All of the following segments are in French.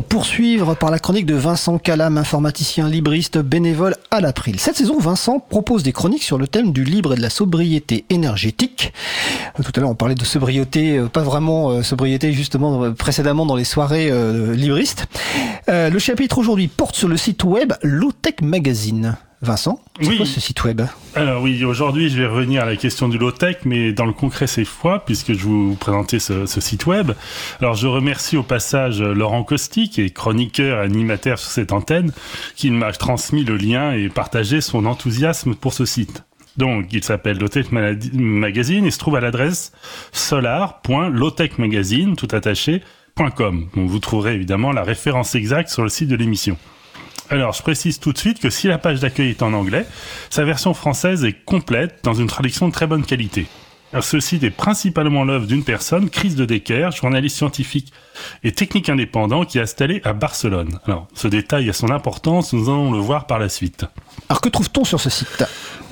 Poursuivre par la chronique de Vincent Calam, informaticien libriste bénévole à l'April. Cette saison, Vincent propose des chroniques sur le thème du libre et de la sobriété énergétique. Euh, tout à l'heure, on parlait de sobriété, euh, pas vraiment euh, sobriété justement précédemment dans les soirées libristes. le chapitre aujourd'hui porte sur le site web Lowtech Magazine. Vincent, c'est oui. quoi ce site web? Alors oui, aujourd'hui je vais revenir à la question du low-tech, mais dans le concret cette fois, puisque je vous présenter ce, site web. Alors je remercie au passage Laurent Costi, qui est chroniqueur et animateur sur cette antenne, qui m'a transmis le lien et partagé son enthousiasme pour ce site. Donc, il s'appelle Lowtech Magazine et se trouve à l'adresse solar.lowtechmagazine, tout attaché, .com. Donc, vous trouverez évidemment la référence exacte sur le site de l'émission. Alors, je précise tout de suite que si la page d'accueil est en anglais, sa version française est complète dans une traduction de très bonne qualité. Ce site est principalement l'œuvre d'une personne, Chris de Decker, journaliste scientifique et technique indépendant qui est installé à Barcelone. Alors, ce détail a son importance, nous allons le voir par la suite. Alors, que trouve-t-on sur ce site?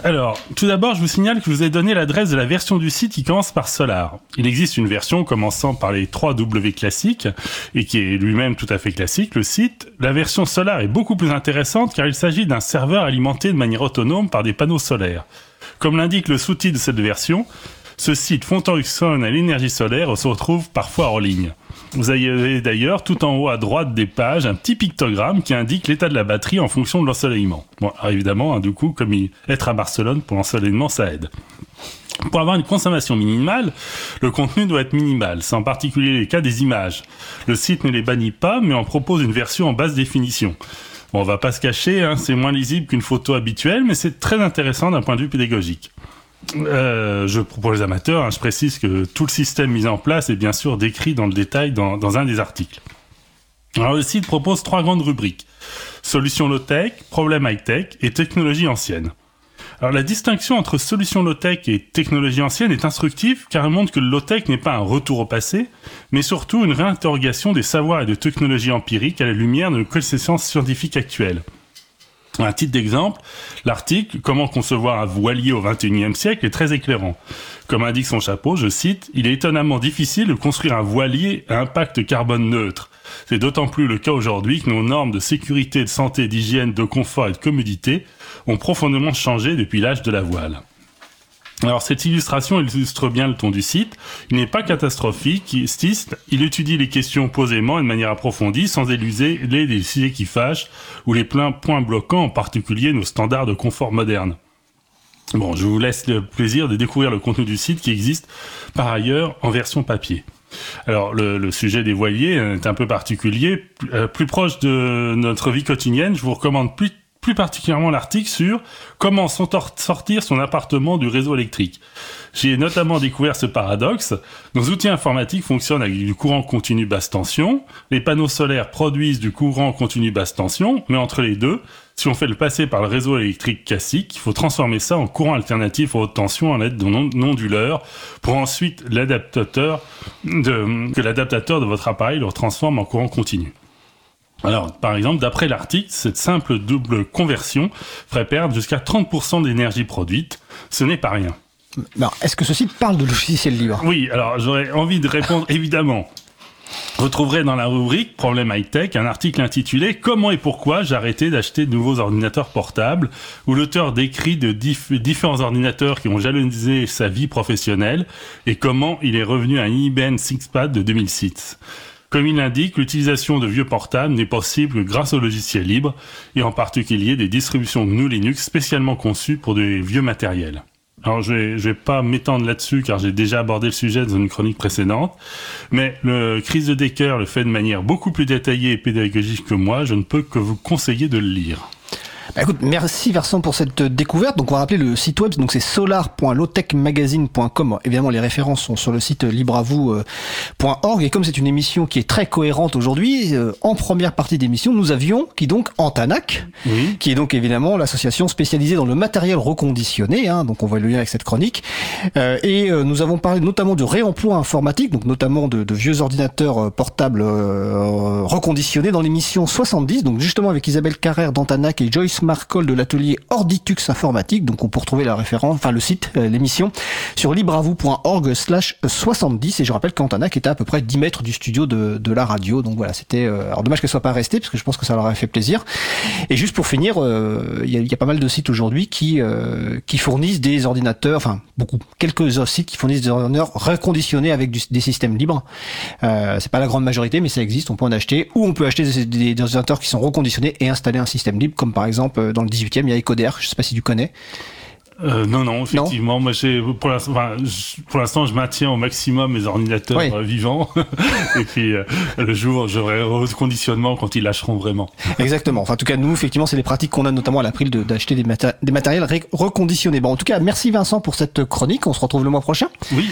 Alors, tout d'abord, je vous signale que je vous ai donné l'adresse de la version du site qui commence par Solar. Il existe une version commençant par les 3 W classiques et qui est lui-même tout à fait classique, le site. La version Solar est beaucoup plus intéressante car il s'agit d'un serveur alimenté de manière autonome par des panneaux solaires. Comme l'indique le sous-titre de cette version, ce site fonctionne à l'énergie solaire se retrouve parfois hors ligne. Vous avez d'ailleurs tout en haut à droite des pages un petit pictogramme qui indique l'état de la batterie en fonction de l'ensoleillement. Bon, évidemment, hein, du coup, comme être à Barcelone pour l'ensoleillement, ça aide. Pour avoir une consommation minimale, le contenu doit être minimal. C'est en particulier le cas des images. Le site ne les bannit pas, mais en propose une version en basse définition. Bon, on va pas se cacher, hein, c'est moins lisible qu'une photo habituelle, mais c'est très intéressant d'un point de vue pédagogique. Euh, je, pour les amateurs, hein, je précise que tout le système mis en place est bien sûr décrit dans le détail dans, un des articles. Alors le site propose trois grandes rubriques. Solutions low-tech, problèmes high-tech et technologie ancienne. Alors la distinction entre solutions low-tech et technologie ancienne est instructive car elle montre que le low-tech n'est pas un retour au passé, mais surtout une réinterrogation des savoirs et de technologies empiriques à la lumière de nos connaissances scientifiques actuelles. Un titre d'exemple, l'article Comment concevoir un voilier au XXIe siècle est très éclairant. Comme indique son chapeau, je cite, Il est étonnamment difficile de construire un voilier à impact carbone neutre. C'est d'autant plus le cas aujourd'hui que nos normes de sécurité, de santé, d'hygiène, de confort et de commodité ont profondément changé depuis l'âge de la voile. Alors cette illustration illustre bien le ton du site. Il n'est pas catastrophique, il étudie les questions posément et de manière approfondie sans éluser les sujets qui fâchent ou les pleins points bloquants, en particulier nos standards de confort moderne. Bon, je vous laisse le plaisir de découvrir le contenu du site qui existe par ailleurs en version papier. Alors le, sujet des voiliers est un peu particulier, plus, euh, plus proche de notre vie quotidienne. Je vous recommande plus plus particulièrement l'article sur comment sortir son appartement du réseau électrique. J'ai notamment découvert ce paradoxe. Nos outils informatiques fonctionnent avec du courant continu basse tension. Les panneaux solaires produisent du courant continu basse tension, mais entre les deux, si on fait le passer par le réseau électrique classique, il faut transformer ça en courant alternatif à haute tension à l'aide d'un onduleur pour ensuite l'adaptateur de, que l'adaptateur de votre appareil le transforme en courant continu. Alors, par exemple, d'après l'article, cette simple double conversion ferait perdre jusqu'à 30% d'énergie produite. Ce n'est pas rien. est-ce que ce site parle de logiciel libre Oui, alors j'aurais envie de répondre évidemment. Vous trouverez dans la rubrique Problème high-tech un article intitulé Comment et pourquoi j'ai arrêté d'acheter de nouveaux ordinateurs portables? où l'auteur décrit de différents ordinateurs qui ont jalonnisé sa vie professionnelle et comment il est revenu à un IBM ThinkPad de 2006. Comme il l'indique, l'utilisation de vieux portables n'est possible grâce au logiciel libre et en particulier des distributions GNU Linux spécialement conçues pour des vieux matériels. Alors je vais, vais pas m'étendre là-dessus car j'ai déjà abordé le sujet dans une chronique précédente, mais le crise de Decker le fait de manière beaucoup plus détaillée et pédagogique que moi, je ne peux que vous conseiller de le lire. Bah, écoute, merci Versant pour cette découverte. Donc on va rappeler le site web, donc c'est solar.lowtechmagazine.com. Évidemment, les références sont sur le site libreavou.org. Et comme c'est une émission qui est très cohérente aujourd'hui, euh, en première partie d'émission, nous avions qui donc Antanac, qui est donc évidemment l'association spécialisée dans le matériel reconditionné. Hein, donc on voit le lien avec cette chronique. Euh, et euh, nous avons parlé notamment de réemploi informatique, donc notamment de, de vieux ordinateurs portables reconditionnés dans l'émission 70. Donc justement avec Isabelle Carrère d'Antanac et Joyce Marcol de l'atelier Orditux Informatique. Donc on peut retrouver la référence, enfin le site, euh, l'émission, sur libravou.org slash 70. Et je rappelle qu'Antanac était à peu près 10 mètres du studio de, la radio. Donc voilà, c'était... Euh, alors dommage qu'elle soit pas restée, parce que je pense que ça leur aurait fait plaisir. Et juste pour finir, euh, il y, a, pas mal de sites aujourd'hui qui, fournissent des ordinateurs, enfin beaucoup, quelques sites qui fournissent des ordinateurs reconditionnés avec des systèmes libres. C'est pas la grande majorité, mais ça existe, on peut en acheter. Ou on peut acheter des ordinateurs qui sont reconditionnés et installer un système libre, comme par exemple dans le 18e, il y a Ecoder, je sais pas si tu connais. Euh, non, non, effectivement. Non moi, j'ai, pour l'instant, enfin, pour l'instant, je maintiens au maximum mes ordinateurs oui. euh, vivants. et puis, euh, le jour, j'aurai reconditionnement quand ils lâcheront vraiment. Exactement. Enfin, en tout cas, nous, effectivement, c'est les pratiques qu'on a notamment à l'April de, d'acheter des, maté des matériels reconditionnés. Bon, en tout cas, merci Vincent pour cette chronique. On se retrouve le mois prochain. Oui.